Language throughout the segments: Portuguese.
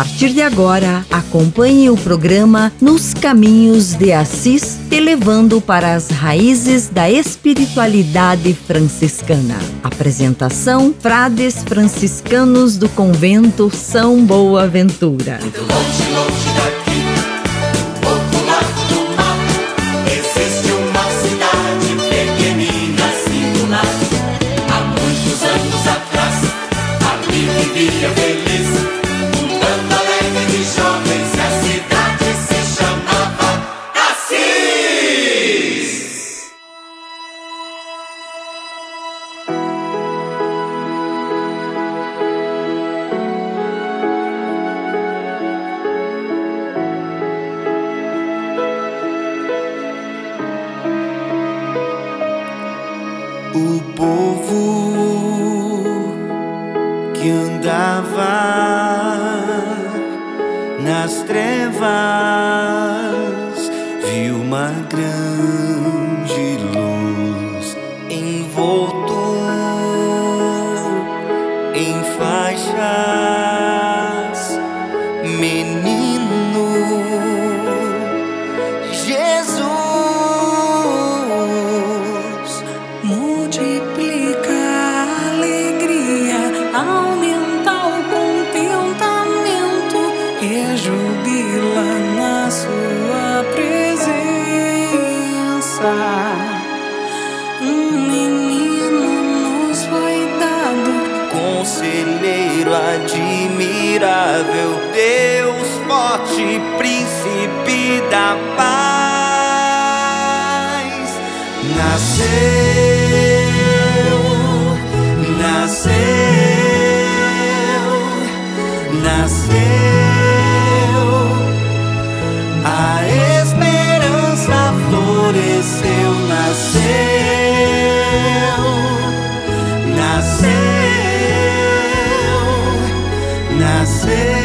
Partir de agora, acompanhe o programa Nos Caminhos de Assis, te levando para as raízes da espiritualidade franciscana. Apresentação: Frades franciscanos do convento São Boaventura. Muito longe, longe Nasceu, nasceu, nasceu. A esperança floresceu, nasceu, nasceu, nasceu.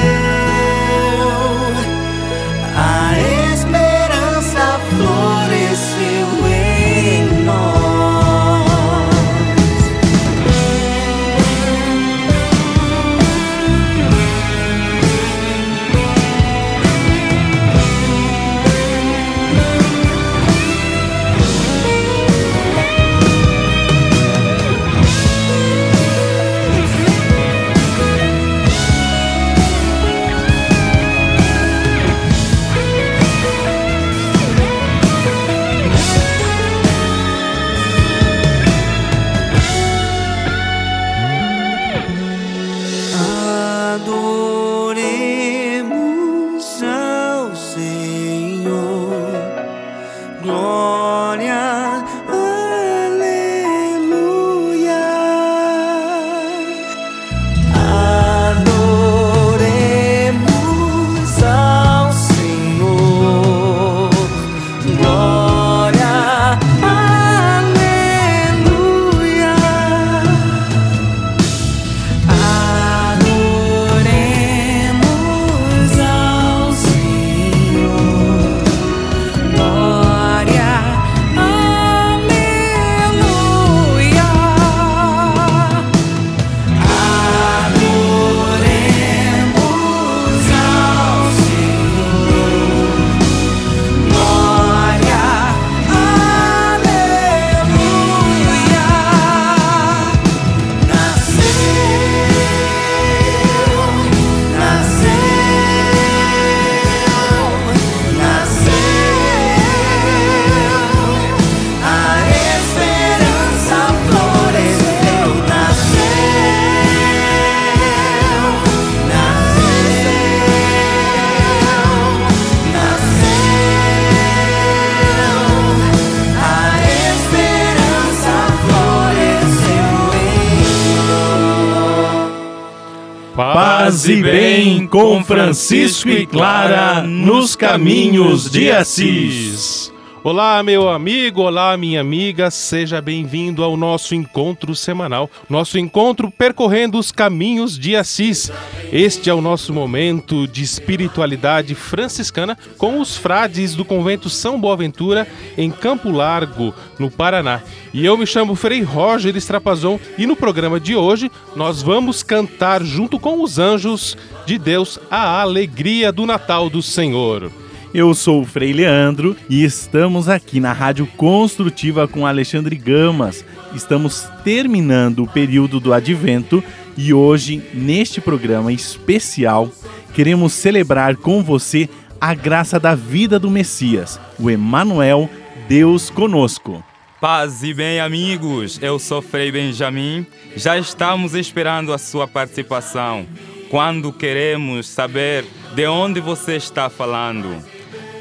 Paz e bem com Francisco e Clara nos caminhos de Assis. Olá, meu amigo, olá, minha amiga, seja bem-vindo ao nosso encontro semanal, nosso encontro percorrendo os caminhos de Assis. Este é o nosso momento de espiritualidade franciscana com os frades do convento São Boaventura em Campo Largo, no Paraná. E eu me chamo Frei Roger Estrapazon e no programa de hoje nós vamos cantar junto com os anjos de Deus a alegria do Natal do Senhor. Eu sou o Frei Leandro e estamos aqui na Rádio Construtiva com Alexandre Gamas. Estamos terminando o período do Advento e hoje, neste programa especial, queremos celebrar com você a graça da vida do Messias, o Emanuel, Deus conosco. Paz e bem, amigos. Eu sou Frei Benjamin. Já estamos esperando a sua participação. Quando queremos saber de onde você está falando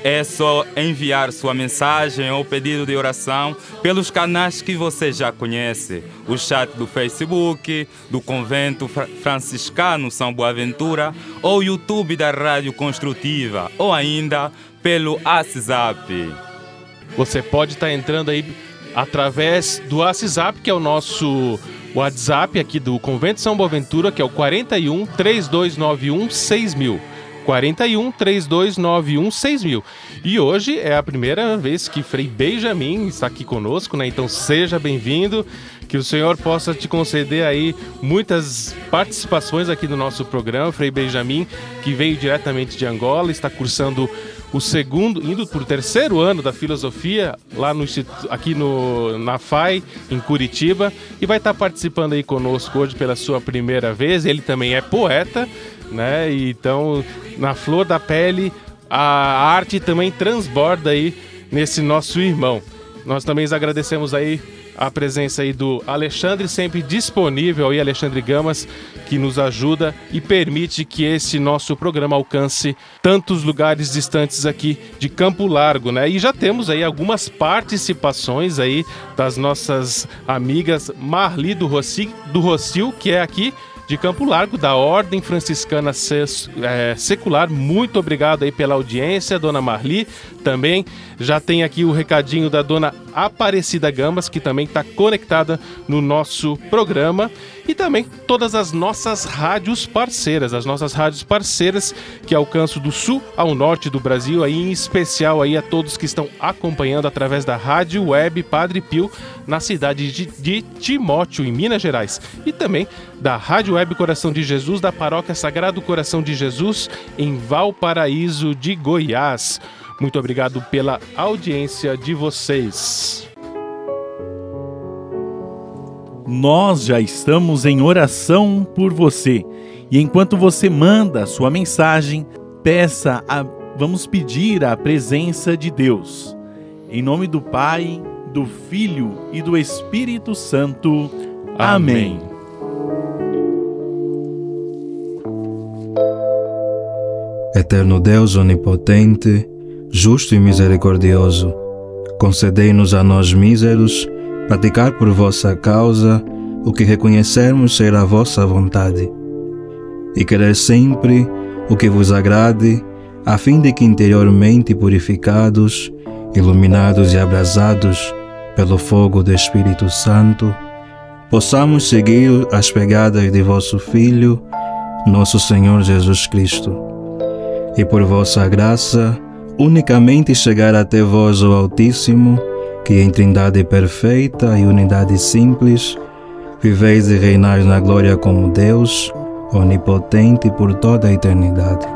é só enviar sua mensagem ou pedido de oração pelos canais que você já conhece. O chat do Facebook, do Convento Franciscano São Boaventura, ou YouTube da Rádio Construtiva, ou ainda pelo WhatsApp. Você pode estar entrando aí através do WhatsApp, que é o nosso WhatsApp aqui do Convento São Boaventura, que é o 41 3291 6000. 41 3291 6000. E hoje é a primeira vez que Frei Benjamin está aqui conosco, né? Então seja bem-vindo. Que o Senhor possa te conceder aí muitas participações aqui no nosso programa. Frei Benjamin, que veio diretamente de Angola, está cursando o segundo, indo para o terceiro ano da filosofia lá no aqui no na FAI em Curitiba e vai estar participando aí conosco hoje pela sua primeira vez. Ele também é poeta, né? Então na flor da pele a arte também transborda aí nesse nosso irmão. Nós também agradecemos aí a presença aí do Alexandre, sempre disponível aí, Alexandre Gamas, que nos ajuda e permite que esse nosso programa alcance tantos lugares distantes aqui de Campo Largo, né? E já temos aí algumas participações aí das nossas amigas Marli do Rossi, do que é aqui de Campo Largo, da Ordem Franciscana é, Secular. Muito obrigado aí pela audiência, dona Marli. Também já tem aqui o recadinho da dona Aparecida Gambas, que também está conectada no nosso programa. E também todas as nossas rádios parceiras, as nossas rádios parceiras que alcançam do sul ao norte do Brasil, aí em especial aí a todos que estão acompanhando através da Rádio Web Padre Pio na cidade de, de Timóteo, em Minas Gerais. E também da Rádio Web Coração de Jesus, da Paróquia Sagrado Coração de Jesus, em Valparaíso de Goiás. Muito obrigado pela audiência de vocês. Nós já estamos em oração por você. E enquanto você manda sua mensagem, peça a vamos pedir a presença de Deus. Em nome do Pai, do Filho e do Espírito Santo. Amém. Amém. Eterno Deus onipotente, justo e misericordioso, concedei-nos a nós míseros praticar por vossa causa o que reconhecermos ser a vossa vontade, e querer sempre o que vos agrade, a fim de que interiormente purificados, iluminados e abrasados pelo fogo do Espírito Santo, possamos seguir as pegadas de vosso Filho, nosso Senhor Jesus Cristo. E por vossa graça, unicamente chegar até vós, o Altíssimo, que em trindade perfeita e unidade simples, viveis e reinais na glória como Deus, onipotente por toda a eternidade.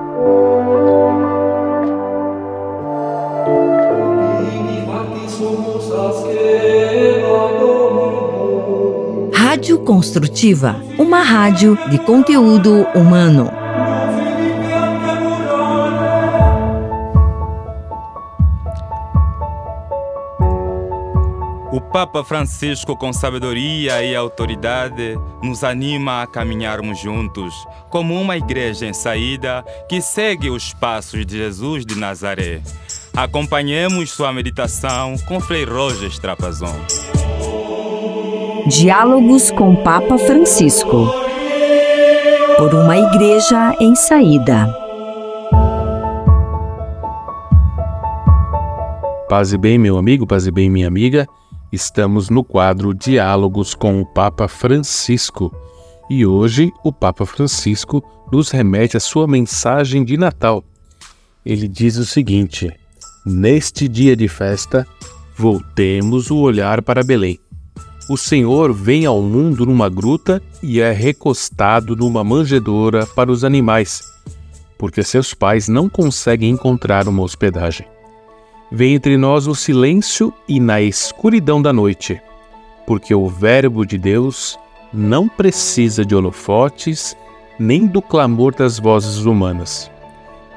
Rádio Construtiva, uma rádio de conteúdo humano. Papa Francisco, com sabedoria e autoridade, nos anima a caminharmos juntos, como uma igreja em saída que segue os passos de Jesus de Nazaré. Acompanhemos sua meditação com Frei Roger Strapazon. Diálogos com Papa Francisco. Por uma igreja em saída. Paz e bem, meu amigo, paz e bem, minha amiga. Estamos no quadro Diálogos com o Papa Francisco. E hoje o Papa Francisco nos remete a sua mensagem de Natal. Ele diz o seguinte: Neste dia de festa, voltemos o olhar para Belém. O Senhor vem ao mundo numa gruta e é recostado numa manjedoura para os animais, porque seus pais não conseguem encontrar uma hospedagem. Vem entre nós o silêncio e na escuridão da noite, porque o Verbo de Deus não precisa de holofotes nem do clamor das vozes humanas.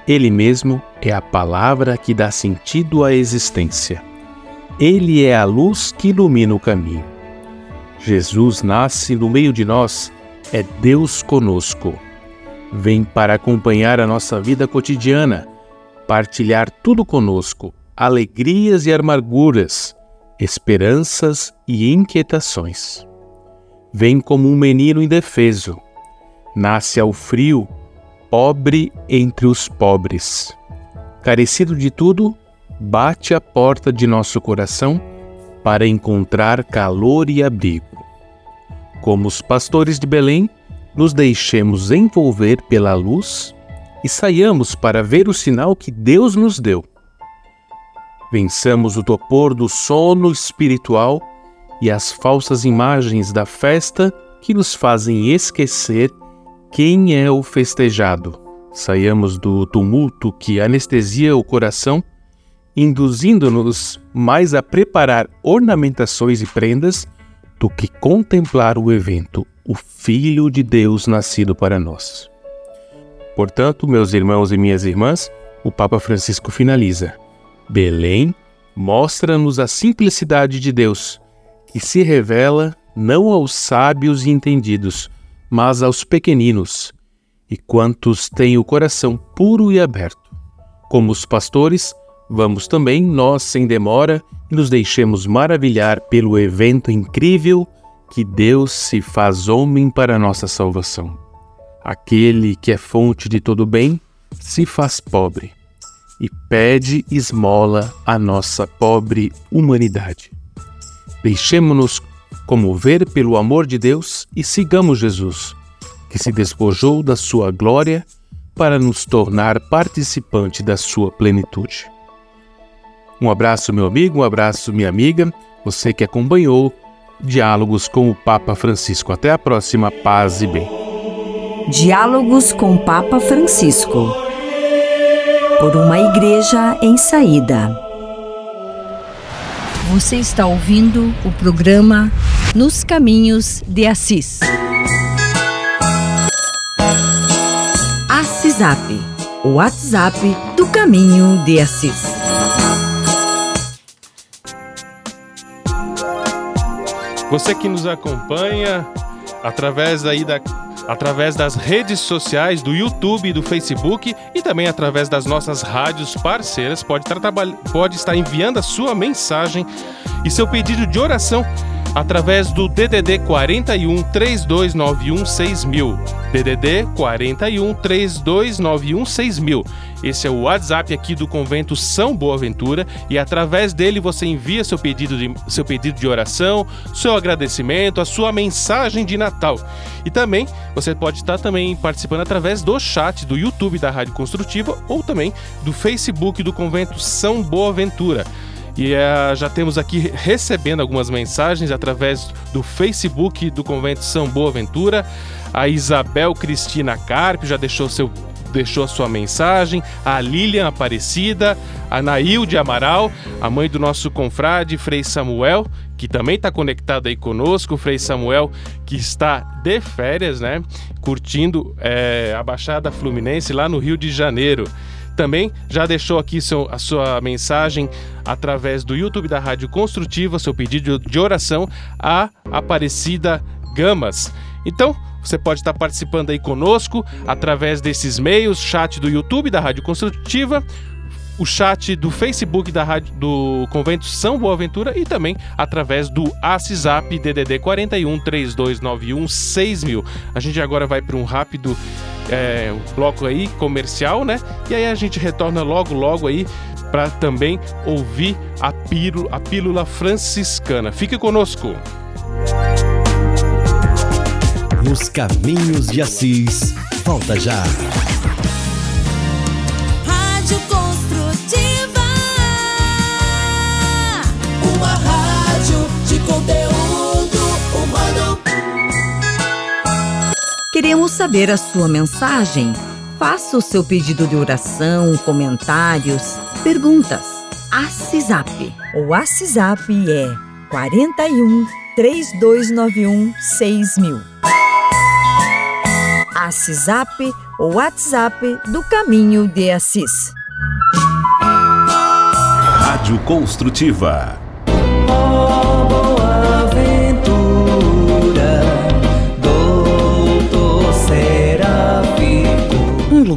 Ele mesmo é a palavra que dá sentido à existência. Ele é a luz que ilumina o caminho. Jesus nasce no meio de nós, é Deus conosco. Vem para acompanhar a nossa vida cotidiana, partilhar tudo conosco, alegrias e amarguras, esperanças e inquietações. Vem como um menino indefeso, nasce ao frio, pobre entre os pobres. Carecido de tudo, bate a porta de nosso coração para encontrar calor e abrigo. Como os pastores de Belém, nos deixemos envolver pela luz e saiamos para ver o sinal que Deus nos deu. Vençamos o topor do sono espiritual e as falsas imagens da festa que nos fazem esquecer quem é o festejado. Saiamos do tumulto que anestesia o coração, induzindo-nos mais a preparar ornamentações e prendas do que contemplar o evento, o Filho de Deus nascido para nós. Portanto, meus irmãos e minhas irmãs, o Papa Francisco finaliza: Belém mostra-nos a simplicidade de Deus, que se revela não aos sábios e entendidos, mas aos pequeninos, e quantos têm o coração puro e aberto. Como os pastores, vamos também nós, sem demora, e nos deixemos maravilhar pelo evento incrível que Deus se faz homem para nossa salvação. Aquele que é fonte de todo bem se faz pobre e pede esmola à nossa pobre humanidade. Deixemo-nos comover pelo amor de Deus e sigamos Jesus, que se despojou da sua glória para nos tornar participante da sua plenitude. Um abraço, meu amigo, um abraço, minha amiga, você que acompanhou Diálogos com o Papa Francisco. Até a próxima, paz e bem. Diálogos com o Papa Francisco. Por uma igreja em saída. Você está ouvindo o programa Nos Caminhos de Assis. Assisap, o WhatsApp do Caminho de Assis. Você que nos acompanha através aí da através das redes sociais do YouTube e do Facebook e também através das nossas rádios parceiras, pode estar, pode estar enviando a sua mensagem e seu pedido de oração através do DDD 41 3291 6000. DDD 41 3291 6000. Esse é o WhatsApp aqui do Convento São Boaventura e através dele você envia seu pedido de, seu pedido de oração, seu agradecimento, a sua mensagem de Natal. E também você pode estar também participando através do chat do YouTube da Rádio Construtiva ou também do Facebook do Convento São Boaventura. E é, já temos aqui recebendo algumas mensagens através do Facebook do Convento São Boaventura. A Isabel Cristina Carpio já deixou seu deixou a sua mensagem, a Lilian Aparecida, a Nailde Amaral, a mãe do nosso confrade Frei Samuel, que também está conectado aí conosco, Frei Samuel, que está de férias, né? Curtindo é, a Baixada Fluminense lá no Rio de Janeiro também já deixou aqui seu, a sua mensagem através do YouTube da Rádio Construtiva, seu pedido de oração a Aparecida Gamas. Então, você pode estar participando aí conosco através desses meios, chat do YouTube da Rádio Construtiva, o chat do Facebook da rádio, do Convento São Boaventura e também através do WhatsApp DDD 41 3291 6000. A gente agora vai para um rápido é, bloco aí comercial, né? E aí a gente retorna logo logo aí para também ouvir a, pílula, a pílula franciscana. Fique conosco. Nos caminhos de Assis, volta já. Queremos saber a sua mensagem. Faça o seu pedido de oração, comentários, perguntas. ACISAP. O WhatsApp é 41 3291 6000. ACISAP, o WhatsApp do Caminho de Assis. Rádio Construtiva.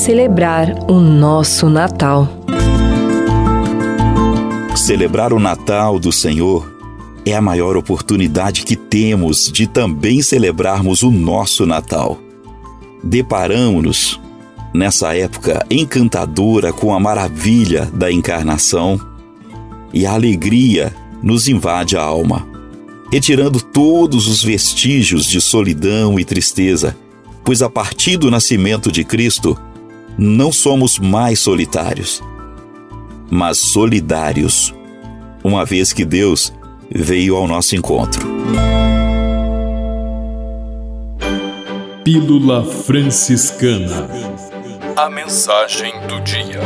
Celebrar o nosso Natal. Celebrar o Natal do Senhor é a maior oportunidade que temos de também celebrarmos o nosso Natal. Deparamos-nos nessa época encantadora com a maravilha da encarnação e a alegria nos invade a alma, retirando todos os vestígios de solidão e tristeza, pois a partir do nascimento de Cristo, não somos mais solitários, mas solidários, uma vez que Deus veio ao nosso encontro. Pílula Franciscana. A mensagem do dia.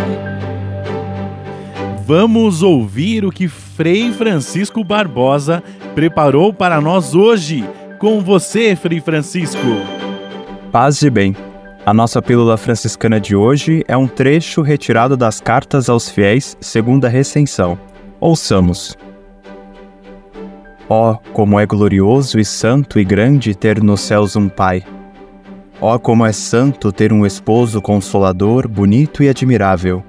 Vamos ouvir o que Frei Francisco Barbosa preparou para nós hoje. Com você, Frei Francisco. Paz e bem. A nossa pílula franciscana de hoje é um trecho retirado das cartas aos fiéis segundo a recensão. Ouçamos. Ó, oh, como é glorioso e santo e grande ter nos céus um Pai. Ó, oh, como é santo ter um esposo consolador, bonito e admirável.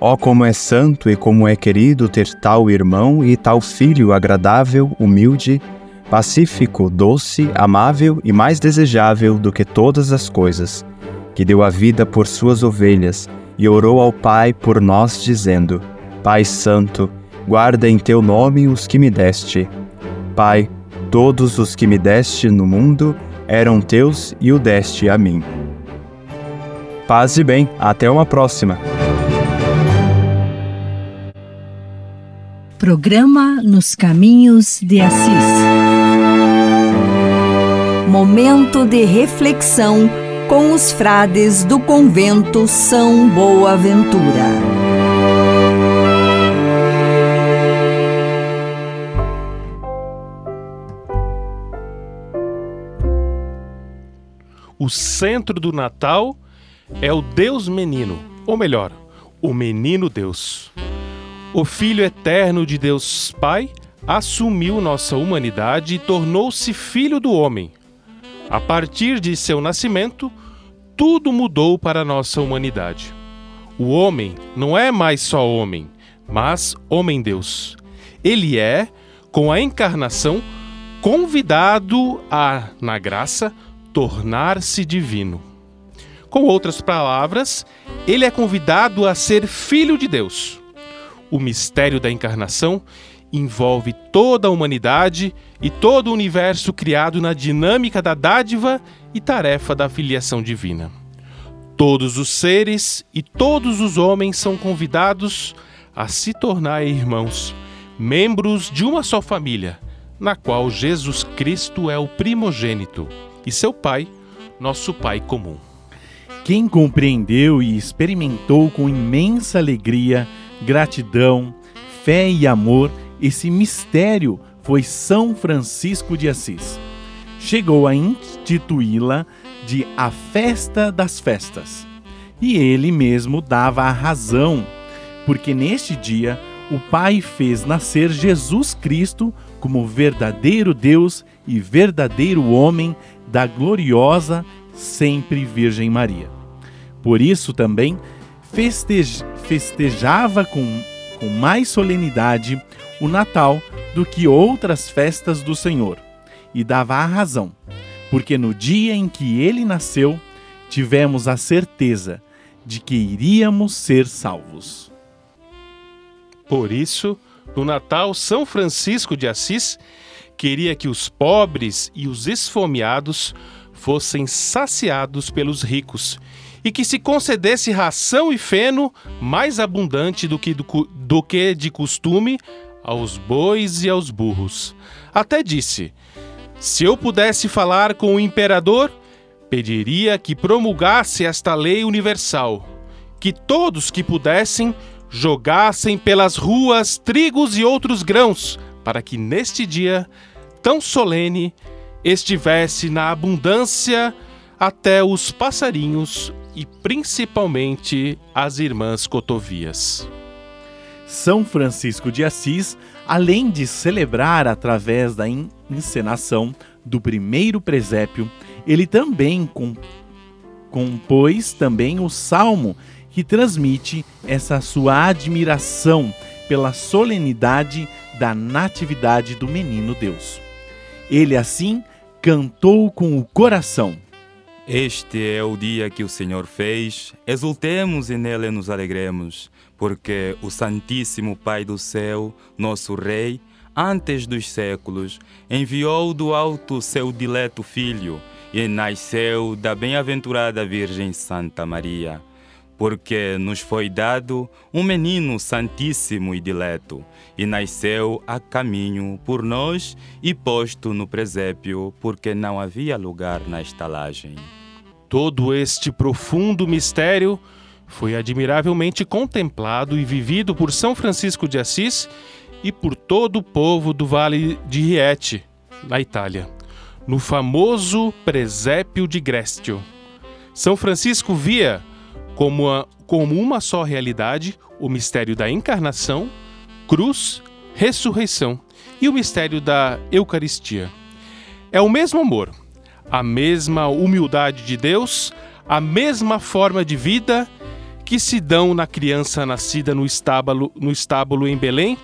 Ó, oh, como é santo e como é querido ter tal irmão e tal filho agradável, humilde, pacífico, doce, amável e mais desejável do que todas as coisas, que deu a vida por suas ovelhas e orou ao Pai por nós, dizendo: Pai Santo, guarda em teu nome os que me deste. Pai, todos os que me deste no mundo eram teus e o deste a mim. Paz e bem, até uma próxima. Programa Nos Caminhos de Assis. Momento de reflexão com os frades do convento São Boaventura. o centro do Natal é o Deus Menino, ou melhor, o Menino Deus. O Filho eterno de Deus Pai assumiu nossa humanidade e tornou-se filho do homem. A partir de seu nascimento, tudo mudou para a nossa humanidade. O homem não é mais só homem, mas homem-deus. Ele é, com a encarnação, convidado a, na graça, tornar-se divino. Com outras palavras, ele é convidado a ser filho de Deus. O mistério da encarnação envolve toda a humanidade e todo o universo criado na dinâmica da dádiva e tarefa da filiação divina. Todos os seres e todos os homens são convidados a se tornar irmãos, membros de uma só família, na qual Jesus Cristo é o primogênito e seu Pai, nosso Pai comum. Quem compreendeu e experimentou com imensa alegria, gratidão, fé e amor esse mistério foi São Francisco de Assis. Chegou a instituí-la de a festa das festas. E ele mesmo dava a razão, porque neste dia o Pai fez nascer Jesus Cristo como verdadeiro Deus e verdadeiro homem da gloriosa sempre Virgem Maria. Por isso também festej festejava com, com mais solenidade o Natal do que outras festas do Senhor, e dava a razão, porque no dia em que ele nasceu, tivemos a certeza de que iríamos ser salvos. Por isso, no Natal, São Francisco de Assis queria que os pobres e os esfomeados fossem saciados pelos ricos e que se concedesse ração e feno mais abundante do que, do, do que de costume aos bois e aos burros. Até disse: Se eu pudesse falar com o imperador, pediria que promulgasse esta lei universal, que todos que pudessem jogassem pelas ruas trigos e outros grãos, para que neste dia tão solene estivesse na abundância até os passarinhos e principalmente as irmãs cotovias. São Francisco de Assis, além de celebrar através da encenação do primeiro presépio, ele também com, compôs também o salmo que transmite essa sua admiração pela solenidade da natividade do menino Deus. Ele assim cantou com o coração. Este é o dia que o Senhor fez, exultemos e nele nos alegremos, porque o Santíssimo Pai do céu, nosso Rei, antes dos séculos, enviou do alto seu dileto Filho e nasceu da bem-aventurada Virgem Santa Maria. Porque nos foi dado um menino santíssimo e dileto, e nasceu a caminho por nós e posto no presépio, porque não havia lugar na estalagem. Todo este profundo mistério foi admiravelmente contemplado e vivido por São Francisco de Assis e por todo o povo do Vale de Rieti, na Itália, no famoso presépio de Grestio. São Francisco via como, a, como uma só realidade o mistério da encarnação, cruz, ressurreição e o mistério da Eucaristia. É o mesmo amor, a mesma humildade de Deus, a mesma forma de vida que se dão na criança nascida no estábulo, no estábulo em Belém,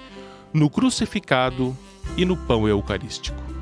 no crucificado e no pão eucarístico.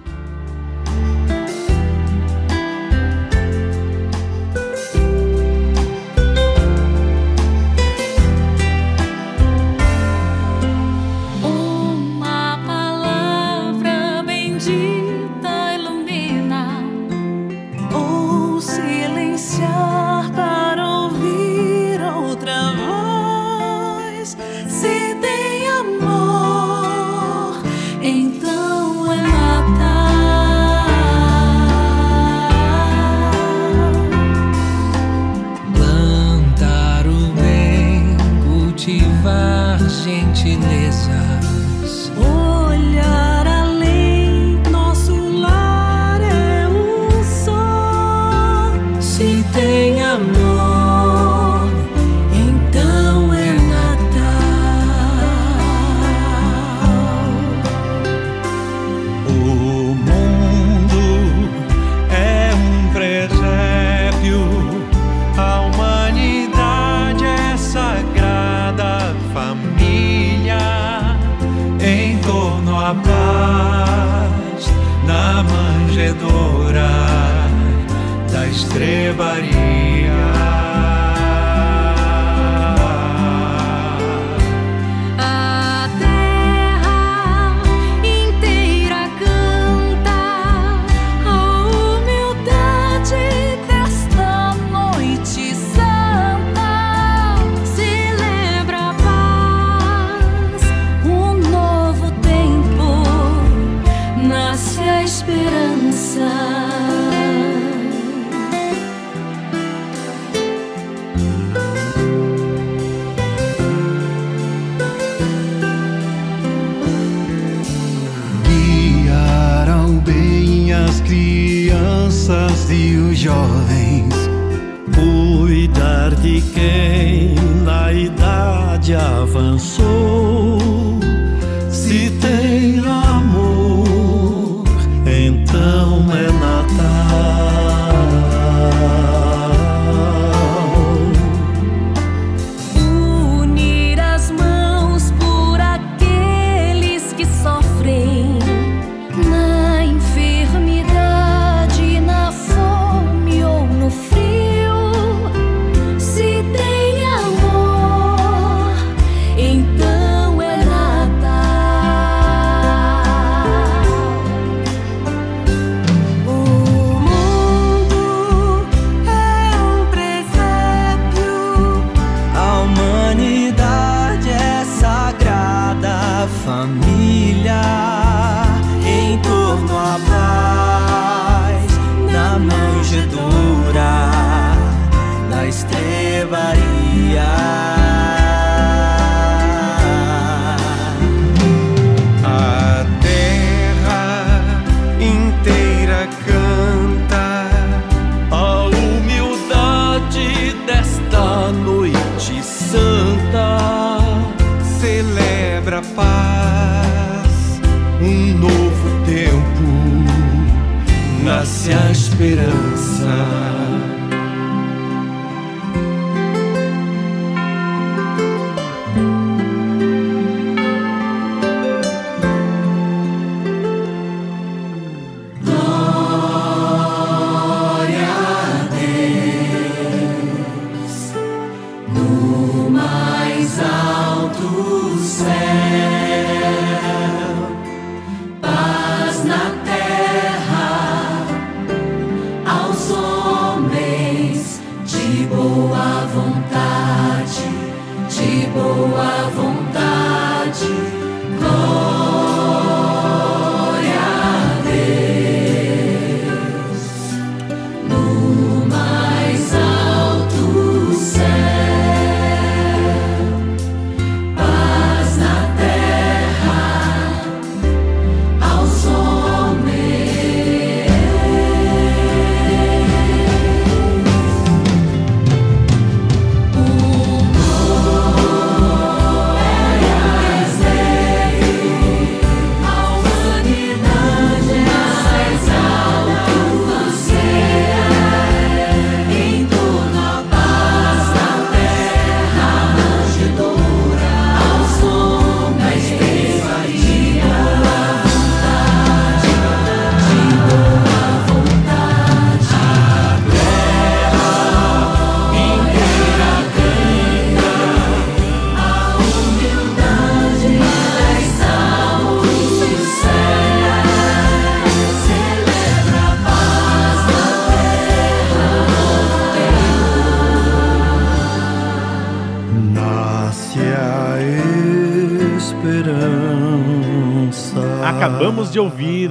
de ouvir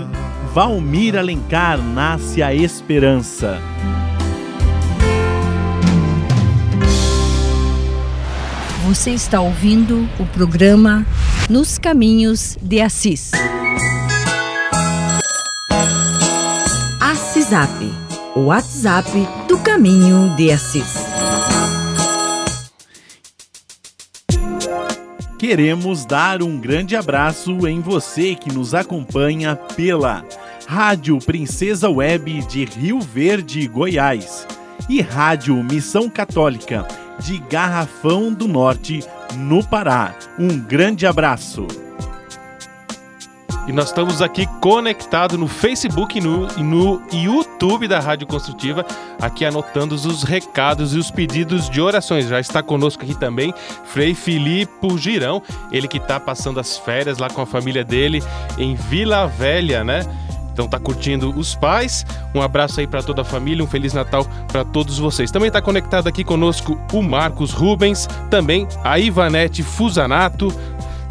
Valmir Alencar Nasce a Esperança. Você está ouvindo o programa Nos Caminhos de Assis. Assisap, o WhatsApp do Caminho de Assis. queremos dar um grande abraço em você que nos acompanha pela Rádio Princesa Web de Rio Verde, Goiás e Rádio Missão Católica de Garrafão do Norte, no Pará. Um grande abraço. E nós estamos aqui conectados no Facebook e no, no YouTube da Rádio Construtiva, aqui anotando os recados e os pedidos de orações. Já está conosco aqui também Frei Filipe Girão, ele que está passando as férias lá com a família dele em Vila Velha, né? Então tá curtindo os pais. Um abraço aí para toda a família, um feliz Natal para todos vocês. Também tá conectado aqui conosco o Marcos Rubens, também a Ivanete Fusanato,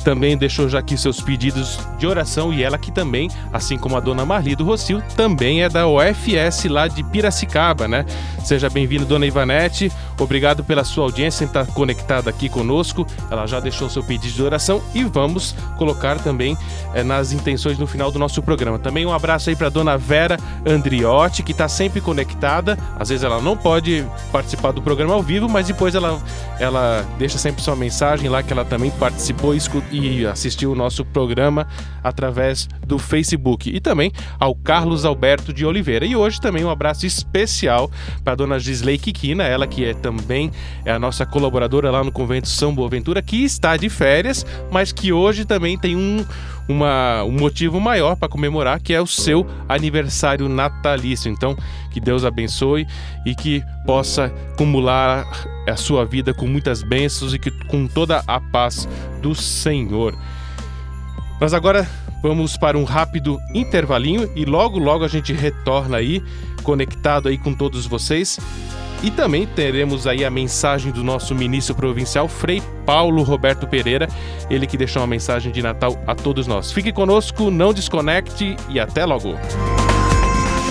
também deixou já aqui seus pedidos de oração e ela que também, assim como a dona Marli do Rocio, também é da UFS lá de Piracicaba, né? Seja bem-vindo, dona Ivanete. Obrigado pela sua audiência em estar conectada aqui conosco. Ela já deixou seu pedido de oração e vamos colocar também eh, nas intenções no final do nosso programa. Também um abraço aí para dona Vera Andriotti, que está sempre conectada. Às vezes ela não pode participar do programa ao vivo, mas depois ela, ela deixa sempre sua mensagem lá que ela também participou e escu- e assistiu o nosso programa através do Facebook. E também ao Carlos Alberto de Oliveira. E hoje também um abraço especial para a dona Gisley Kikina, ela que é também é a nossa colaboradora lá no Convento São Boaventura, que está de férias, mas que hoje também tem um, uma- um motivo maior para comemorar, que é o seu aniversário natalício. Então, que Deus abençoe e que possa acumular a sua vida com muitas bênçãos e que, com toda a paz do Senhor. Mas agora vamos para um rápido intervalinho e logo logo a gente retorna aí, conectado aí com todos vocês. E também teremos aí a mensagem do nosso ministro provincial, Frei Paulo Roberto Pereira, ele que deixou uma mensagem de Natal a todos nós. Fique conosco, não desconecte e até logo.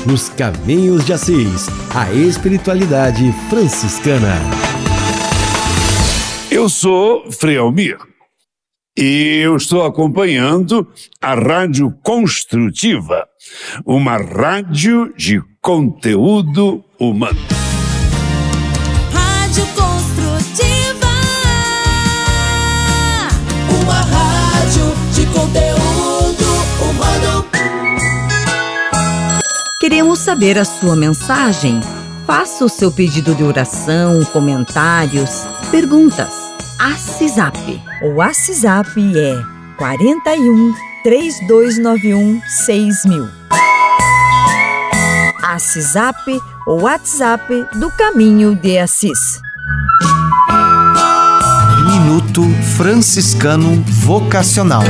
Nos Caminhos de Assis, a espiritualidade franciscana. Eu sou Frei Almir e eu estou acompanhando a Rádio Construtiva, uma rádio de conteúdo humano. Rádio Construtiva. Uma rádio de conteúdo humano. Queremos saber a sua mensagem. Faça o seu pedido de oração, comentários, perguntas. ACISAP. O ACISAP é 41 3291 6000. ACISAP, o WhatsApp do Caminho de Assis. Minuto Franciscano Vocacional.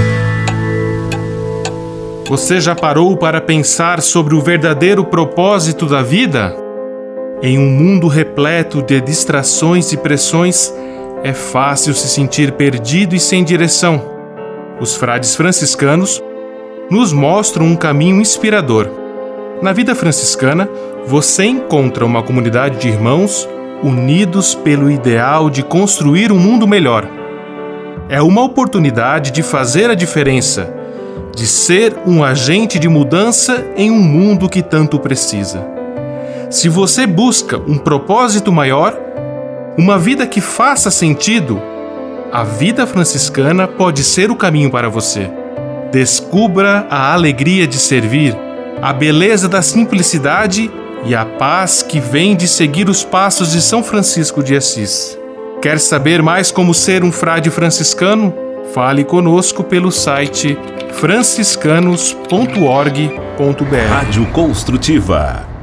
Você já parou para pensar sobre o verdadeiro propósito da vida? Em um mundo repleto de distrações e pressões, é fácil se sentir perdido e sem direção. Os frades franciscanos nos mostram um caminho inspirador. Na vida franciscana, você encontra uma comunidade de irmãos unidos pelo ideal de construir um mundo melhor. É uma oportunidade de fazer a diferença, de ser um agente de mudança em um mundo que tanto precisa. Se você busca um propósito maior, uma vida que faça sentido, a vida franciscana pode ser o caminho para você. Descubra a alegria de servir, a beleza da simplicidade e a paz que vem de seguir os passos de São Francisco de Assis. Quer saber mais como ser um frade franciscano? Fale conosco pelo site franciscanos.org.br. Rádio Construtiva.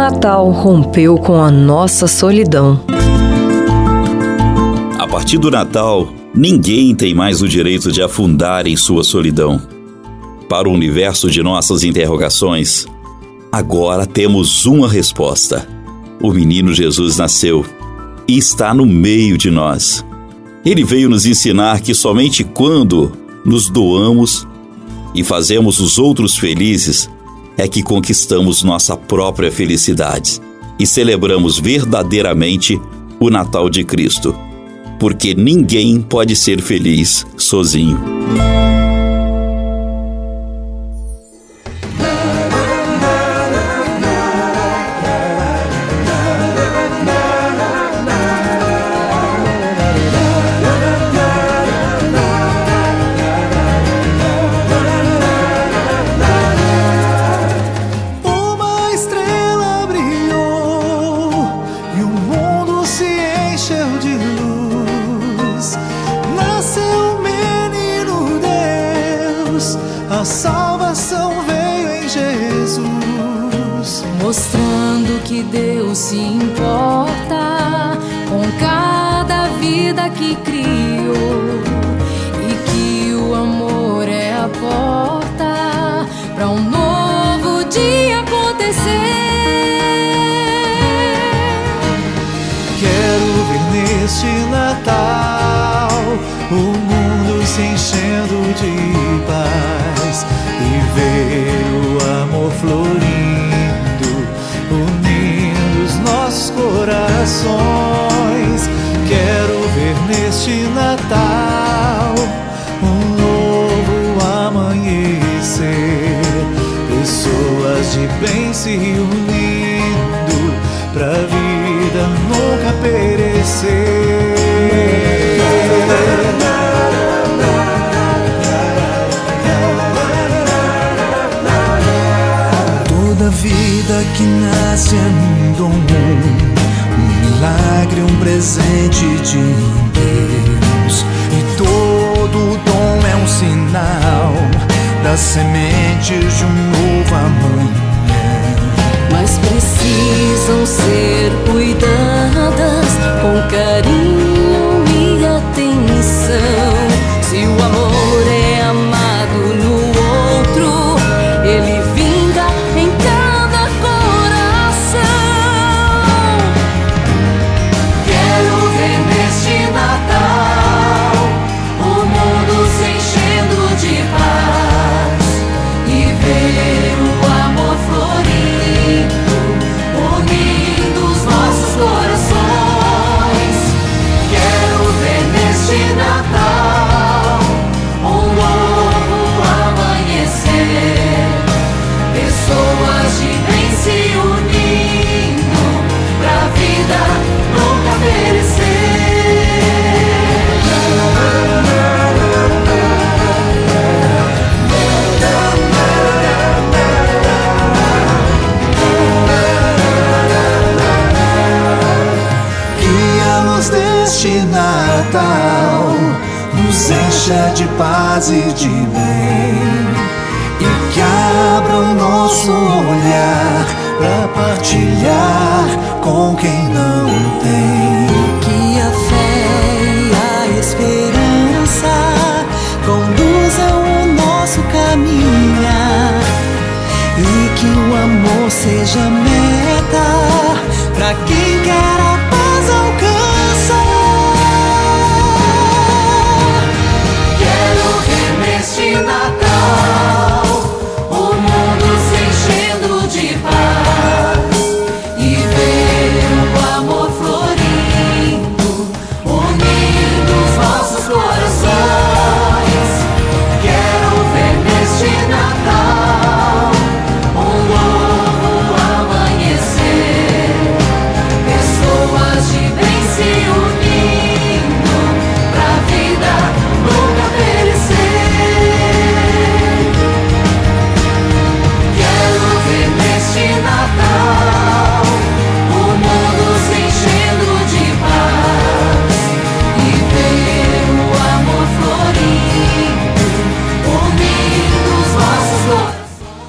Natal rompeu com a nossa solidão. A partir do Natal, ninguém tem mais o direito de afundar em sua solidão. Para o universo de nossas interrogações, agora temos uma resposta. O menino Jesus nasceu e está no meio de nós. Ele veio nos ensinar que somente quando nos doamos e fazemos os outros felizes é que conquistamos nossa própria felicidade e celebramos verdadeiramente o Natal de Cristo, porque ninguém pode ser feliz sozinho.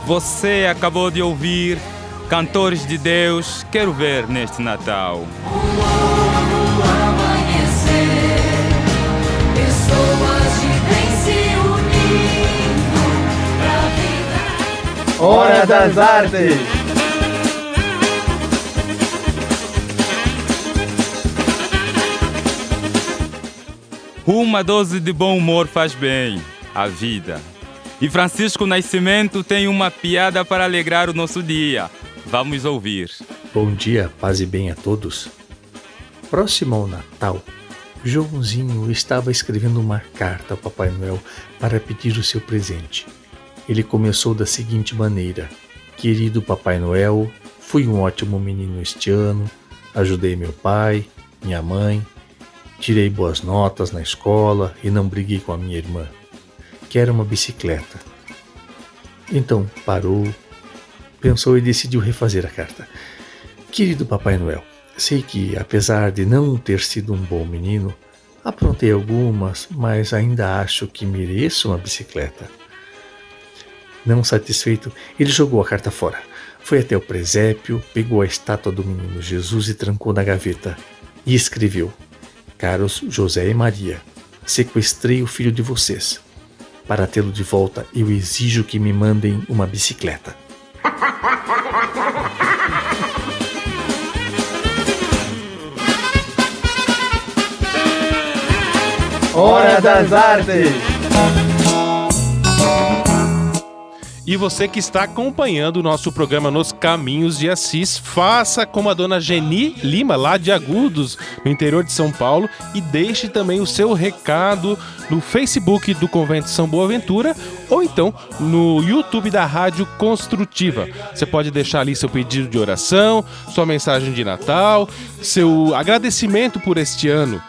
Você acabou de ouvir Cantores de Deus, quero ver neste Natal. Hora das Artes. Uma dose de bom humor faz bem à vida. Francisco Nascimento tem uma piada para alegrar o nosso dia. Vamos ouvir. Bom dia, paz e bem a todos. Próximo ao Natal, Joãozinho estava escrevendo uma carta ao Papai Noel para pedir o seu presente. Ele começou da seguinte maneira: Querido Papai Noel, fui um ótimo menino este ano, ajudei meu pai, minha mãe, tirei boas notas na escola e não briguei com a minha irmã. Quero uma bicicleta. Então parou, pensou e decidiu refazer a carta. Querido Papai Noel, sei que, apesar de não ter sido um bom menino, aprontei algumas, mas ainda acho que mereço uma bicicleta. Não satisfeito, ele jogou a carta fora. Foi até o presépio, pegou a estátua do menino Jesus e trancou na gaveta. E escreveu: Caros José e Maria, sequestrei o filho de vocês. Para tê-lo de volta, eu exijo que me mandem uma bicicleta. Hora das Artes! E você que está acompanhando o nosso programa Nos Caminhos de Assis, faça como a dona Geni Lima, lá de Agudos, no interior de São Paulo, e deixe também o seu recado no Facebook do Convento São Boaventura ou então no YouTube da Rádio Construtiva. Você pode deixar ali seu pedido de oração, sua mensagem de Natal, seu agradecimento por este ano.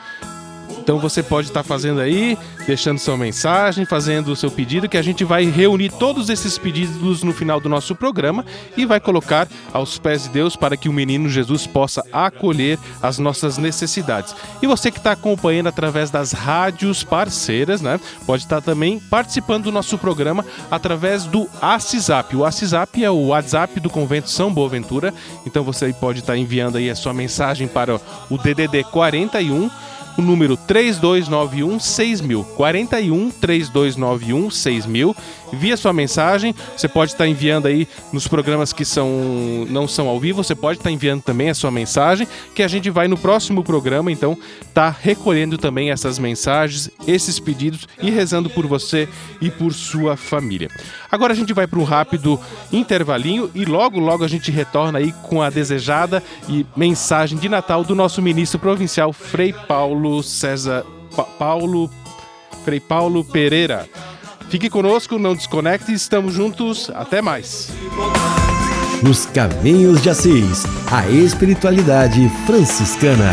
Então você pode estar fazendo aí, deixando sua mensagem, fazendo o seu pedido, que a gente vai reunir todos esses pedidos no final do nosso programa e vai colocar aos pés de Deus para que o menino Jesus possa acolher as nossas necessidades. E você que está acompanhando através das rádios parceiras, né? Pode estar também participando do nosso programa através do ACISAP. O WhatsApp é o WhatsApp do Convento São Boaventura. Então você pode estar enviando aí a sua mensagem para o DDD 41 o número 3291 6000. 41 3291 6000. Via sua mensagem, você pode estar enviando aí nos programas que são não são ao vivo, você pode estar enviando também a sua mensagem, que a gente vai no próximo programa, então tá recolhendo também essas mensagens, esses pedidos e rezando por você e por sua família. Agora a gente vai para um rápido intervalinho e logo logo a gente retorna aí com a desejada e mensagem de Natal do nosso ministro provincial Frei Paulo César pa Paulo Frei Paulo Pereira. Fique conosco, não desconecte, estamos juntos, até mais. Nos Caminhos de Assis, a espiritualidade franciscana.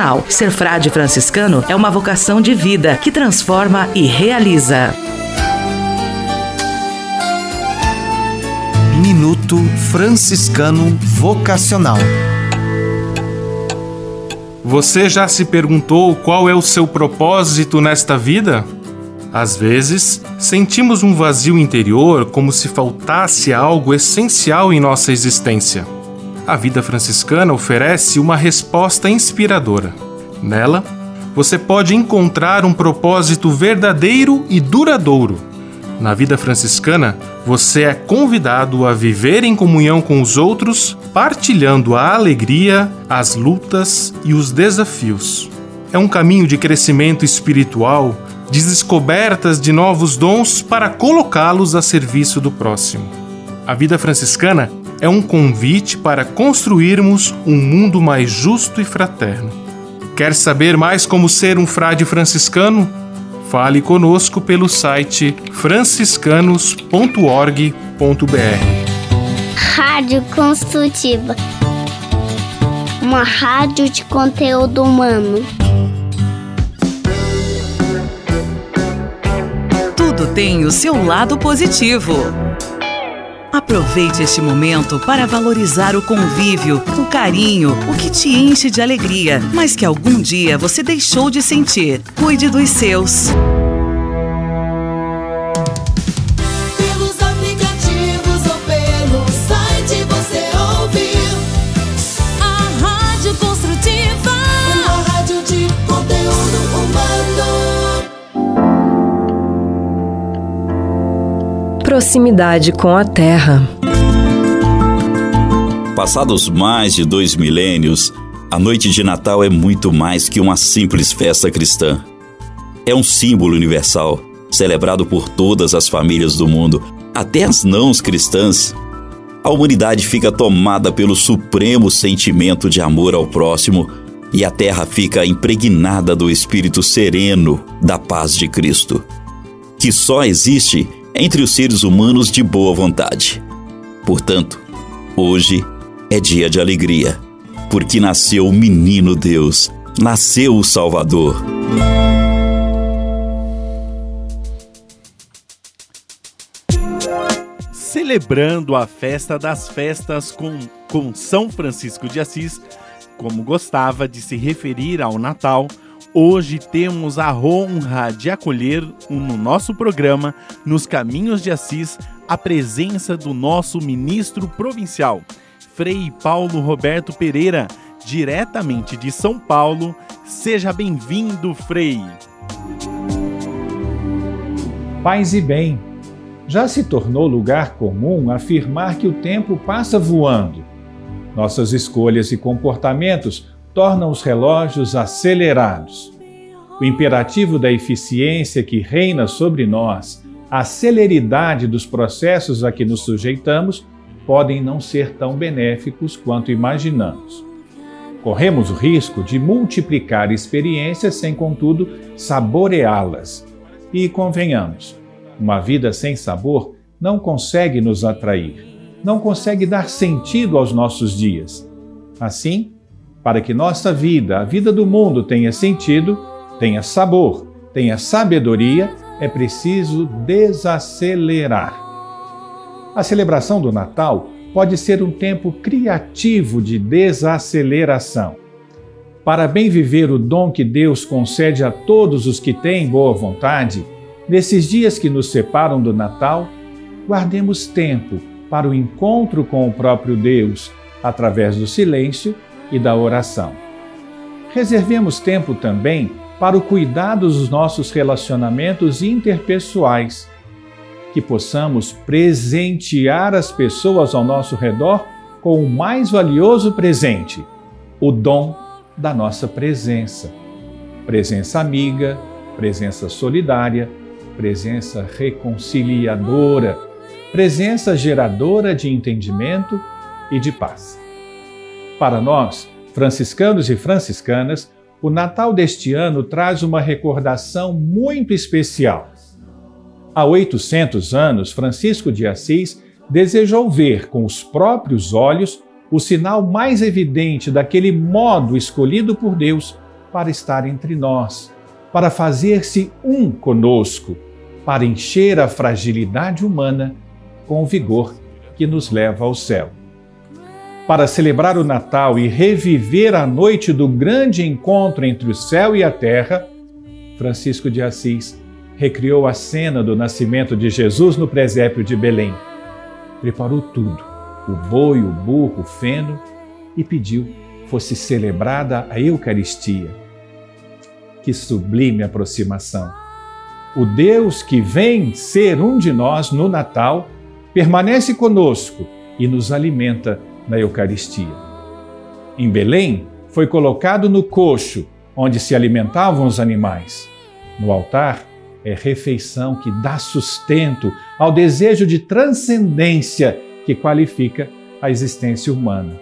Ser frade franciscano é uma vocação de vida que transforma e realiza. Minuto Franciscano Vocacional. Você já se perguntou qual é o seu propósito nesta vida? Às vezes, sentimos um vazio interior como se faltasse algo essencial em nossa existência. A vida franciscana oferece uma resposta inspiradora. Nela, você pode encontrar um propósito verdadeiro e duradouro. Na vida franciscana, você é convidado a viver em comunhão com os outros, partilhando a alegria, as lutas e os desafios. É um caminho de crescimento espiritual, de descobertas de novos dons para colocá-los a serviço do próximo. A vida franciscana é um convite para construirmos um mundo mais justo e fraterno. Quer saber mais como ser um frade franciscano? Fale conosco pelo site franciscanos.org.br. Rádio Construtiva. Uma rádio de conteúdo humano. tudo tem o seu lado positivo. Aproveite este momento para valorizar o convívio, o carinho, o que te enche de alegria, mas que algum dia você deixou de sentir. Cuide dos seus. Proximidade com a Terra. Passados mais de dois milênios, a noite de Natal é muito mais que uma simples festa cristã. É um símbolo universal, celebrado por todas as famílias do mundo, até as não cristãs. A humanidade fica tomada pelo supremo sentimento de amor ao próximo e a terra fica impregnada do espírito sereno da paz de Cristo, que só existe entre os seres humanos de boa vontade. Portanto, hoje é dia de alegria, porque nasceu o menino Deus, nasceu o Salvador. Celebrando a festa das festas com, com São Francisco de Assis, como gostava de se referir ao Natal, hoje temos a honra de acolher no nosso programa, Nos Caminhos de Assis, a presença do nosso ministro provincial, Frei Paulo Roberto Pereira, diretamente de São Paulo. Seja bem-vindo, Frei. Paz e bem. Já se tornou lugar comum afirmar que o tempo passa voando. Nossas escolhas e comportamentos tornam os relógios acelerados. O imperativo da eficiência que reina sobre nós, a celeridade dos processos a que nos sujeitamos, podem não ser tão benéficos quanto imaginamos. Corremos o risco de multiplicar experiências sem, contudo, saboreá-las. E convenhamos, uma vida sem sabor não consegue nos atrair, não consegue dar sentido aos nossos dias. Assim, para que nossa vida, a vida do mundo, tenha sentido, tenha sabor, tenha sabedoria, é preciso desacelerar. A celebração do Natal pode ser um tempo criativo de desaceleração. Para bem viver o dom que Deus concede a todos os que têm boa vontade, nesses dias que nos separam do Natal, guardemos tempo para o encontro com o próprio Deus através do silêncio e da oração. Reservemos tempo também para o cuidado dos nossos relacionamentos interpessoais, que possamos presentear as pessoas ao nosso redor com o mais valioso presente, o dom da nossa presença. Presença amiga, presença solidária, presença reconciliadora, presença geradora de entendimento e de paz. Para nós, franciscanos e franciscanas, o Natal deste ano traz uma recordação muito especial. Há 800 anos, Francisco de Assis desejou ver com os próprios olhos o sinal mais evidente daquele modo escolhido por Deus para estar entre nós, para fazer-se um conosco, para encher a fragilidade humana com o vigor que nos leva ao céu para celebrar o Natal e reviver a noite do grande encontro entre o céu e a terra, Francisco de Assis recriou a cena do nascimento de Jesus no presépio de Belém. Preparou tudo, o boi, o burro, o feno, e pediu fosse celebrada a Eucaristia. Que sublime aproximação! O Deus que vem ser um de nós no Natal permanece conosco e nos alimenta na Eucaristia. Em Belém, foi colocado no coxo, onde se alimentavam os animais. No altar, é refeição que dá sustento ao desejo de transcendência que qualifica a existência humana.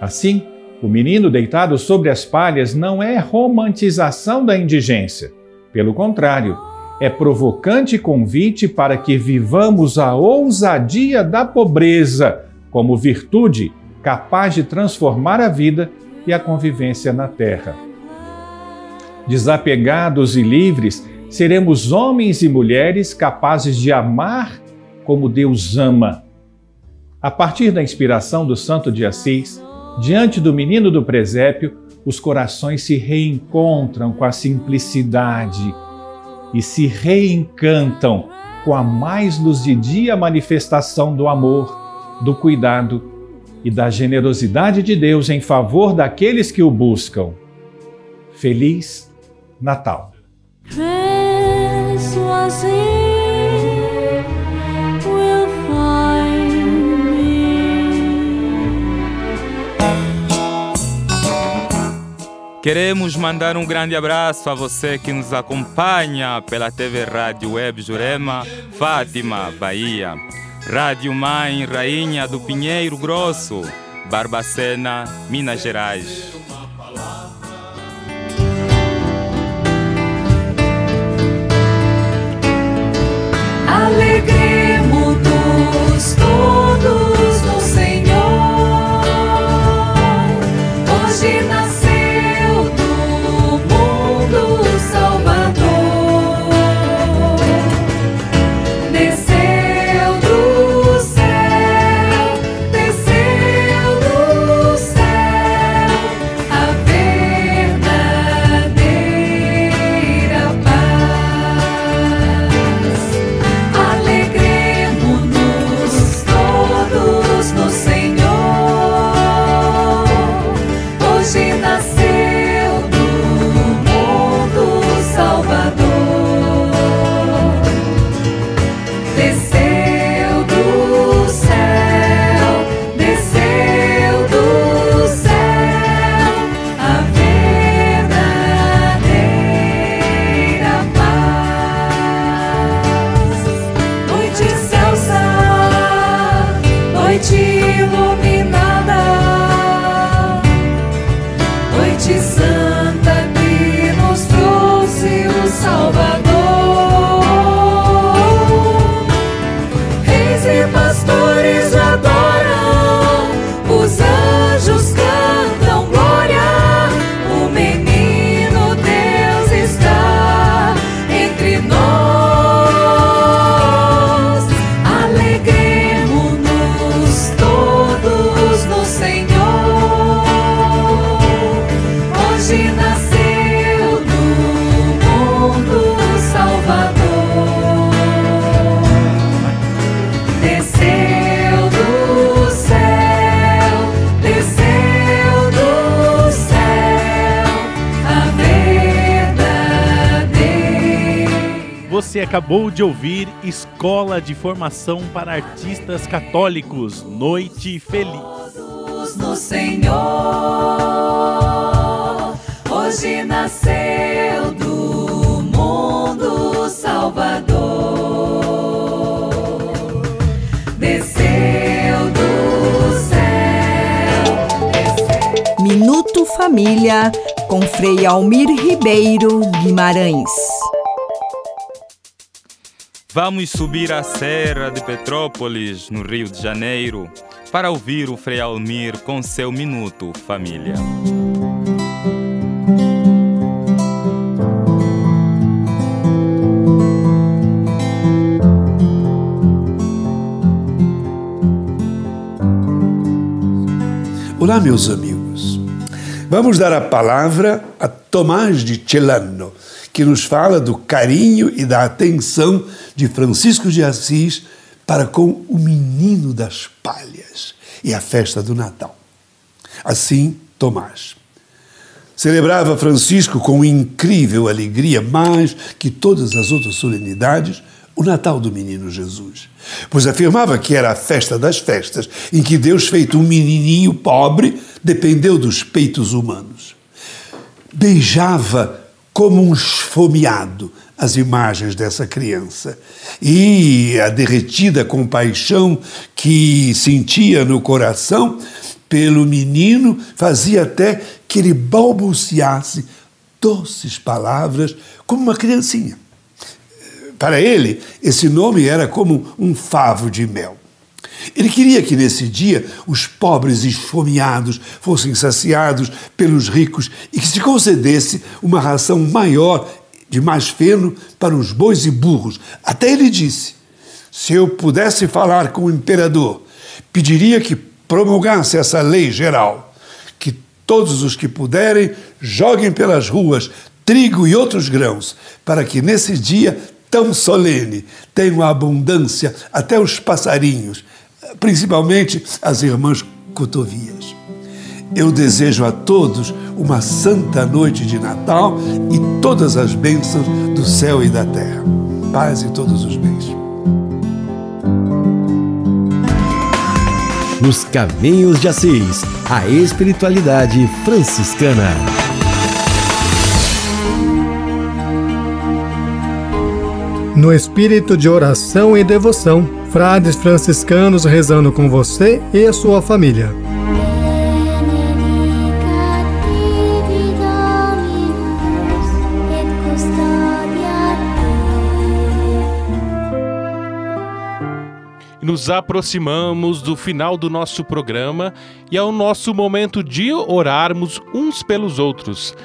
Assim, o menino deitado sobre as palhas não é romantização da indigência. Pelo contrário, é provocante convite para que vivamos a ousadia da pobreza como virtude capaz de transformar a vida e a convivência na terra. Desapegados e livres, seremos homens e mulheres capazes de amar como Deus ama. A partir da inspiração do Santo de Assis, diante do menino do presépio, os corações se reencontram com a simplicidade e se reencantam com a mais luzidia manifestação do amor, do cuidado e da generosidade de Deus em favor daqueles que o buscam. Feliz Natal! Queremos mandar um grande abraço a você que nos acompanha pela TV Rádio Web Jurema, Fátima, Bahia. Rádio Mãe Rainha do Pinheiro Grosso, Barbacena, Minas Gerais. Alegremos-nos todos Você acabou de ouvir Escola de Formação para Artistas Católicos, Noite Feliz. no Senhor. Hoje nasceu do mundo Salvador. Desceu do céu. Minuto Família com Frei Almir Ribeiro Guimarães. Vamos subir a Serra de Petrópolis, no Rio de Janeiro, para ouvir o Frei Almir com seu Minuto Família. Olá, meus amigos. Vamos dar a palavra a Tomás de Celano, que nos fala do carinho e da atenção de Francisco de Assis para com o menino das palhas e a festa do Natal. Assim, Tomás. Celebrava Francisco com incrível alegria, mais que todas as outras solenidades, o Natal do menino Jesus. Pois afirmava que era a festa das festas, em que Deus, feito um menininho pobre, dependeu dos peitos humanos. Beijava como um esfomeado as imagens dessa criança. E a derretida compaixão que sentia no coração pelo menino fazia até que ele balbuciasse doces palavras como uma criancinha. Para ele, esse nome era como um favo de mel. Ele queria que nesse dia os pobres esfomeados fossem saciados pelos ricos e que se concedesse uma ração maior de mais feno para os bois e burros. Até ele disse: se eu pudesse falar com o imperador, pediria que promulgasse essa lei geral, que todos os que puderem joguem pelas ruas trigo e outros grãos, para que nesse dia tão solene tenham abundância até os passarinhos, principalmente as irmãs cotovias. Eu desejo a todos uma santa noite de Natal e todas as bênçãos do céu e da terra. Paz e todos os bens. Nos Caminhos de Assis, a espiritualidade franciscana. No espírito de oração e devoção, frades franciscanos rezando com você e a sua família. Nos aproximamos do final do nosso programa e é o nosso momento de orarmos uns pelos outros.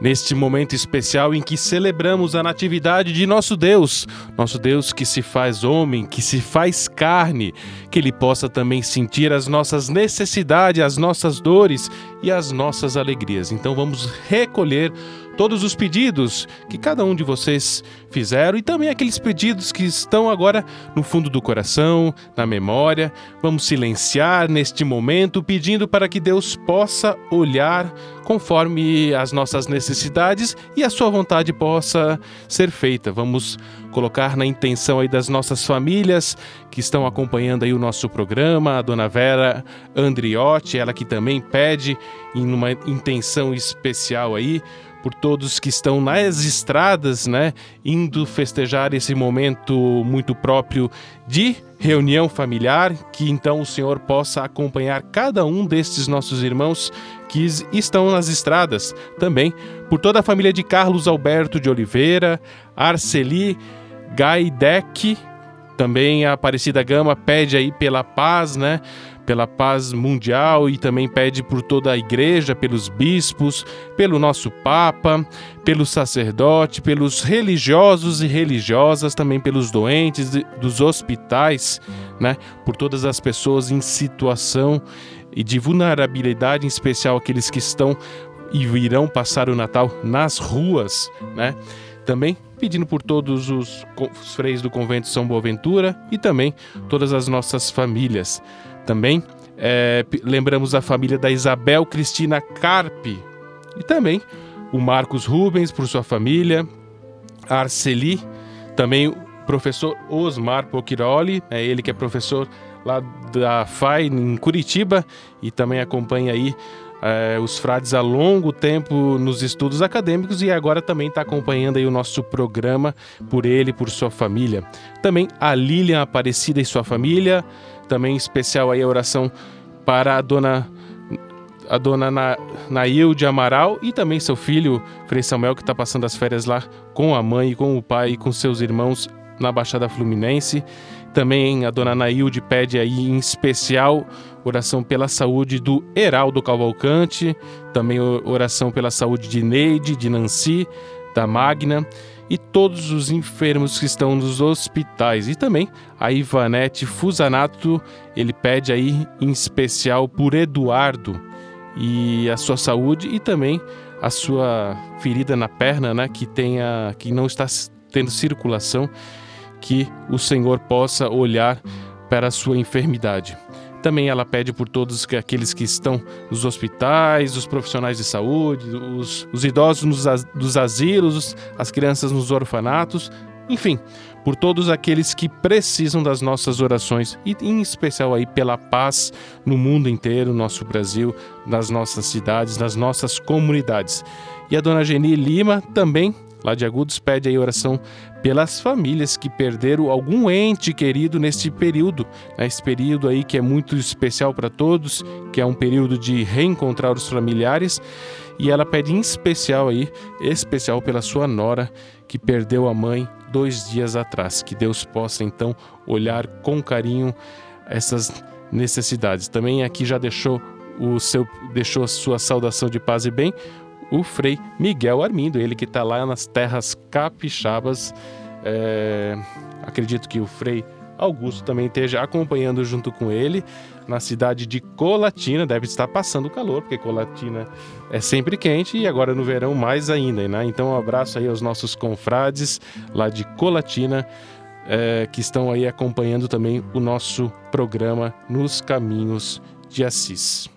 Neste momento especial em que celebramos a natividade de nosso Deus, nosso Deus que se faz homem, que se faz carne, que Ele possa também sentir as nossas necessidades, as nossas dores e as nossas alegrias. Então vamos recolher todos os pedidos que cada um de vocês fizeram e também aqueles pedidos que estão agora no fundo do coração, na memória. Vamos silenciar neste momento, pedindo para que Deus possa olhar conforme as nossas necessidades e a sua vontade possa ser feita. Vamos colocar na intenção aí das nossas famílias que estão acompanhando aí o nosso programa, a dona Vera Andriotti, ela que também pede em uma intenção especial aí por todos que estão nas estradas, né, indo festejar esse momento muito próprio de reunião familiar, que então o Senhor possa acompanhar cada um destes nossos irmãos que estão nas estradas, também por toda a família de Carlos Alberto de Oliveira, Arceli Gaidec, também a Aparecida Gama pede aí pela paz, né? Pela paz mundial e também pede por toda a igreja, pelos bispos, pelo nosso Papa, pelo sacerdote, pelos religiosos e religiosas, também pelos doentes dos hospitais, né? Por todas as pessoas em situação e de vulnerabilidade, em especial aqueles que estão e irão passar o Natal nas ruas, né? Também pedindo por todos os, os freios do convento São Boaventura e também todas as nossas famílias. Também é, lembramos a família da Isabel Cristina Carpe e também o Marcos Rubens por sua família, a Arceli, também o professor Osmar Pochiroli, é ele que é professor lá da FAI em Curitiba e também acompanha aí é, os frades há longo tempo nos estudos acadêmicos e agora também está acompanhando aí o nosso programa por ele, por sua família. Também a Lilian Aparecida e sua família, também especial aí a oração para a dona a dona Na, Nailde Amaral e também seu filho Frei Samuel que está passando as férias lá com a mãe, com o pai e com seus irmãos na Baixada Fluminense. Também a dona Nailde pede aí em especial oração pela saúde do Heraldo Cavalcante, também oração pela saúde de Neide, de Nancy, da Magna e todos os enfermos que estão nos hospitais. E também a Ivanete Fusanato, ele pede aí em especial por Eduardo e a sua saúde e também a sua ferida na perna, né, que tenha que não está tendo circulação que o Senhor possa olhar para a sua enfermidade. Também ela pede por todos aqueles que estão nos hospitais, os profissionais de saúde, os, os idosos nos, dos asilos, as crianças nos orfanatos, enfim, por todos aqueles que precisam das nossas orações e em especial aí pela paz no mundo inteiro, no nosso Brasil, nas nossas cidades, nas nossas comunidades. E a dona Geni Lima também lá de Agudos pede aí oração pelas famílias que perderam algum ente querido neste período, nesse período aí que é muito especial para todos, que é um período de reencontrar os familiares, e ela pede em especial aí, especial pela sua nora que perdeu a mãe dois dias atrás, que Deus possa então olhar com carinho essas necessidades. Também aqui já deixou o seu deixou a sua saudação de paz e bem o Frei Miguel Armindo, ele que está lá nas terras capixabas. É, acredito que o Frei Augusto também esteja acompanhando junto com ele na cidade de Colatina. Deve estar passando calor, porque Colatina é sempre quente e agora no verão mais ainda, né? Então um abraço aí aos nossos confrades lá de Colatina. É, que estão aí acompanhando também o nosso programa Nos Caminhos de Assis.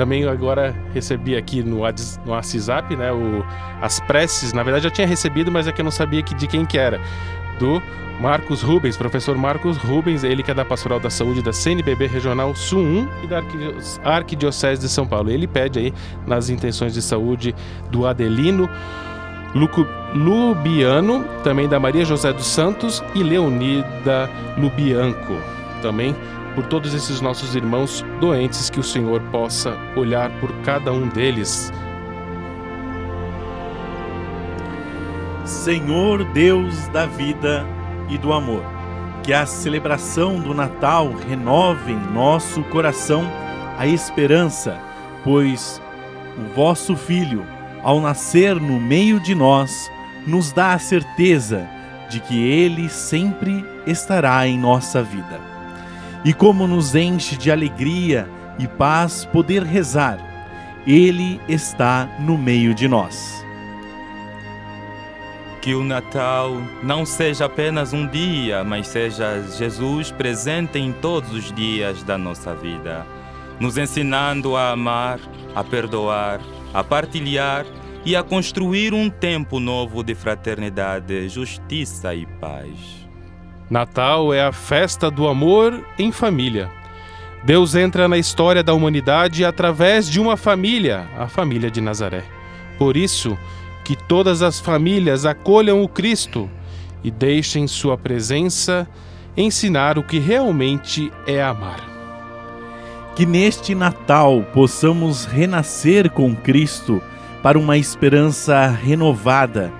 Também agora recebi aqui no, no WhatsApp, né, o, as preces. Na verdade já tinha recebido, mas é que eu não sabia que, de quem que era. Do Marcos Rubens, professor Marcos Rubens, ele que é da Pastoral da Saúde da CNBB Regional Sul 1 e da Arquidiocese de São Paulo. Ele pede aí nas intenções de saúde do Adelino Luco, Lubiano, também da Maria José dos Santos e Leonida Lubianco. Também por todos esses nossos irmãos doentes, que o Senhor possa olhar por cada um deles. Senhor Deus da vida e do amor, que a celebração do Natal renove em nosso coração a esperança, pois o vosso Filho, ao nascer no meio de nós, nos dá a certeza de que Ele sempre estará em nossa vida. E como nos enche de alegria e paz poder rezar, Ele está no meio de nós. Que o Natal não seja apenas um dia, mas seja Jesus presente em todos os dias da nossa vida, nos ensinando a amar, a perdoar, a partilhar e a construir um tempo novo de fraternidade, justiça e paz. Natal é a festa do amor em família. Deus entra na história da humanidade através de uma família, a família de Nazaré. Por isso, que todas as famílias acolham o Cristo e deixem sua presença ensinar o que realmente é amar. Que neste Natal possamos renascer com Cristo para uma esperança renovada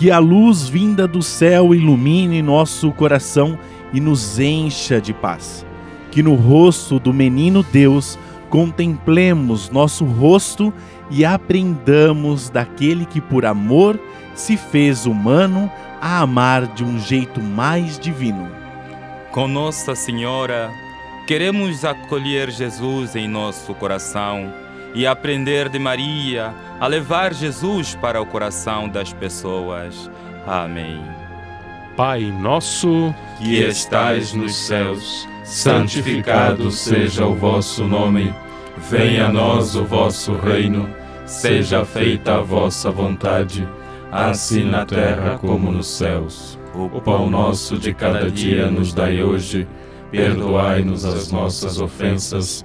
que a luz vinda do céu ilumine nosso coração e nos encha de paz. Que no rosto do menino Deus contemplemos nosso rosto e aprendamos daquele que por amor se fez humano a amar de um jeito mais divino. Com Nossa Senhora, queremos acolher Jesus em nosso coração e aprender de Maria a levar Jesus para o coração das pessoas. Amém. Pai nosso, que estais nos céus, santificado seja o vosso nome. Venha a nós o vosso reino. Seja feita a vossa vontade, assim na terra como nos céus. O pão nosso de cada dia nos dai hoje. Perdoai-nos as nossas ofensas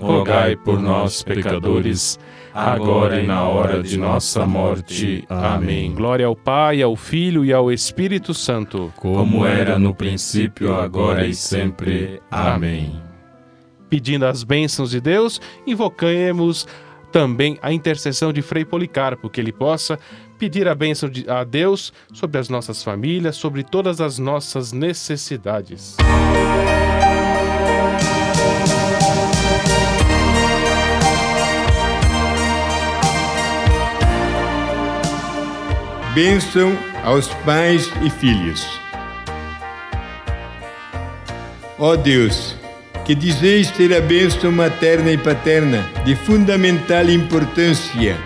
rogai por nós, pecadores, agora e na hora de nossa morte. Amém. Glória ao Pai, ao Filho e ao Espírito Santo, como era no princípio, agora e sempre. Amém. Pedindo as bênçãos de Deus, invocamos também a intercessão de Frei Policarpo, que ele possa pedir a bênção de, a Deus sobre as nossas famílias, sobre todas as nossas necessidades. Bênção aos pais e filhos. Ó Deus, que dizeis ter a bênção materna e paterna de fundamental importância,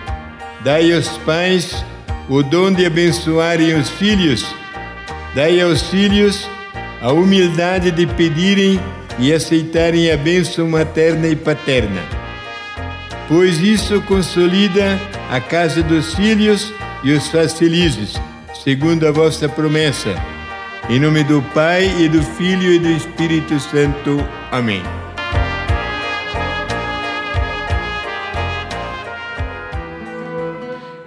dai aos pais o dom de abençoarem os filhos, dai aos filhos a humildade de pedirem e aceitarem a bênção materna e paterna. Pois isso consolida a casa dos filhos e os faz felizes, segundo a vossa promessa. Em nome do Pai e do Filho e do Espírito Santo. Amém.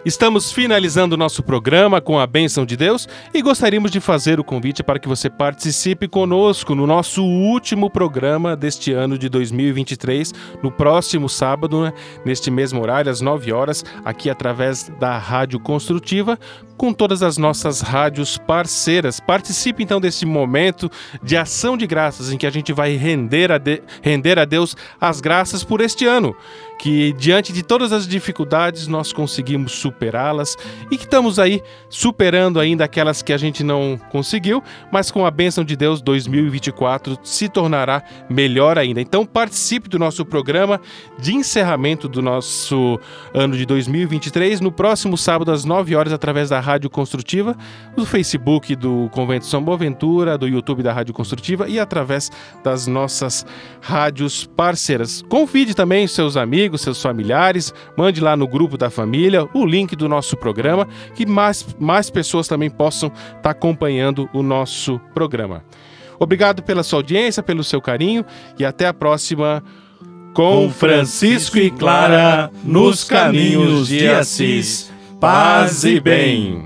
Estamos finalizando o nosso programa com a bênção de Deus e gostaríamos de fazer o convite para que você participe conosco no nosso último programa deste ano de 2023, no próximo sábado, né, neste mesmo horário, às 9 horas, aqui através da Rádio Construtiva, com todas as nossas rádios parceiras. Participe então desse momento de ação de graças em que a gente vai render a, de, render a Deus as graças por este ano que diante de todas as dificuldades nós conseguimos superá-las e que estamos aí superando ainda aquelas que a gente não conseguiu, mas com a bênção de Deus 2024 se tornará melhor ainda. Então participe do nosso programa de encerramento do nosso ano de 2023 no próximo sábado às 9 horas através da Rádio Construtiva, do Facebook do Convento São Boaventura, do YouTube da Rádio Construtiva e através das nossas rádios parceiras. Convide também seus amigos amigos, seus familiares, mande lá no grupo da família o link do nosso programa, que mais, mais pessoas também possam estar tá acompanhando o nosso programa. Obrigado pela sua audiência, pelo seu carinho e até a próxima. Com Francisco e Clara nos caminhos de Assis. Paz e bem.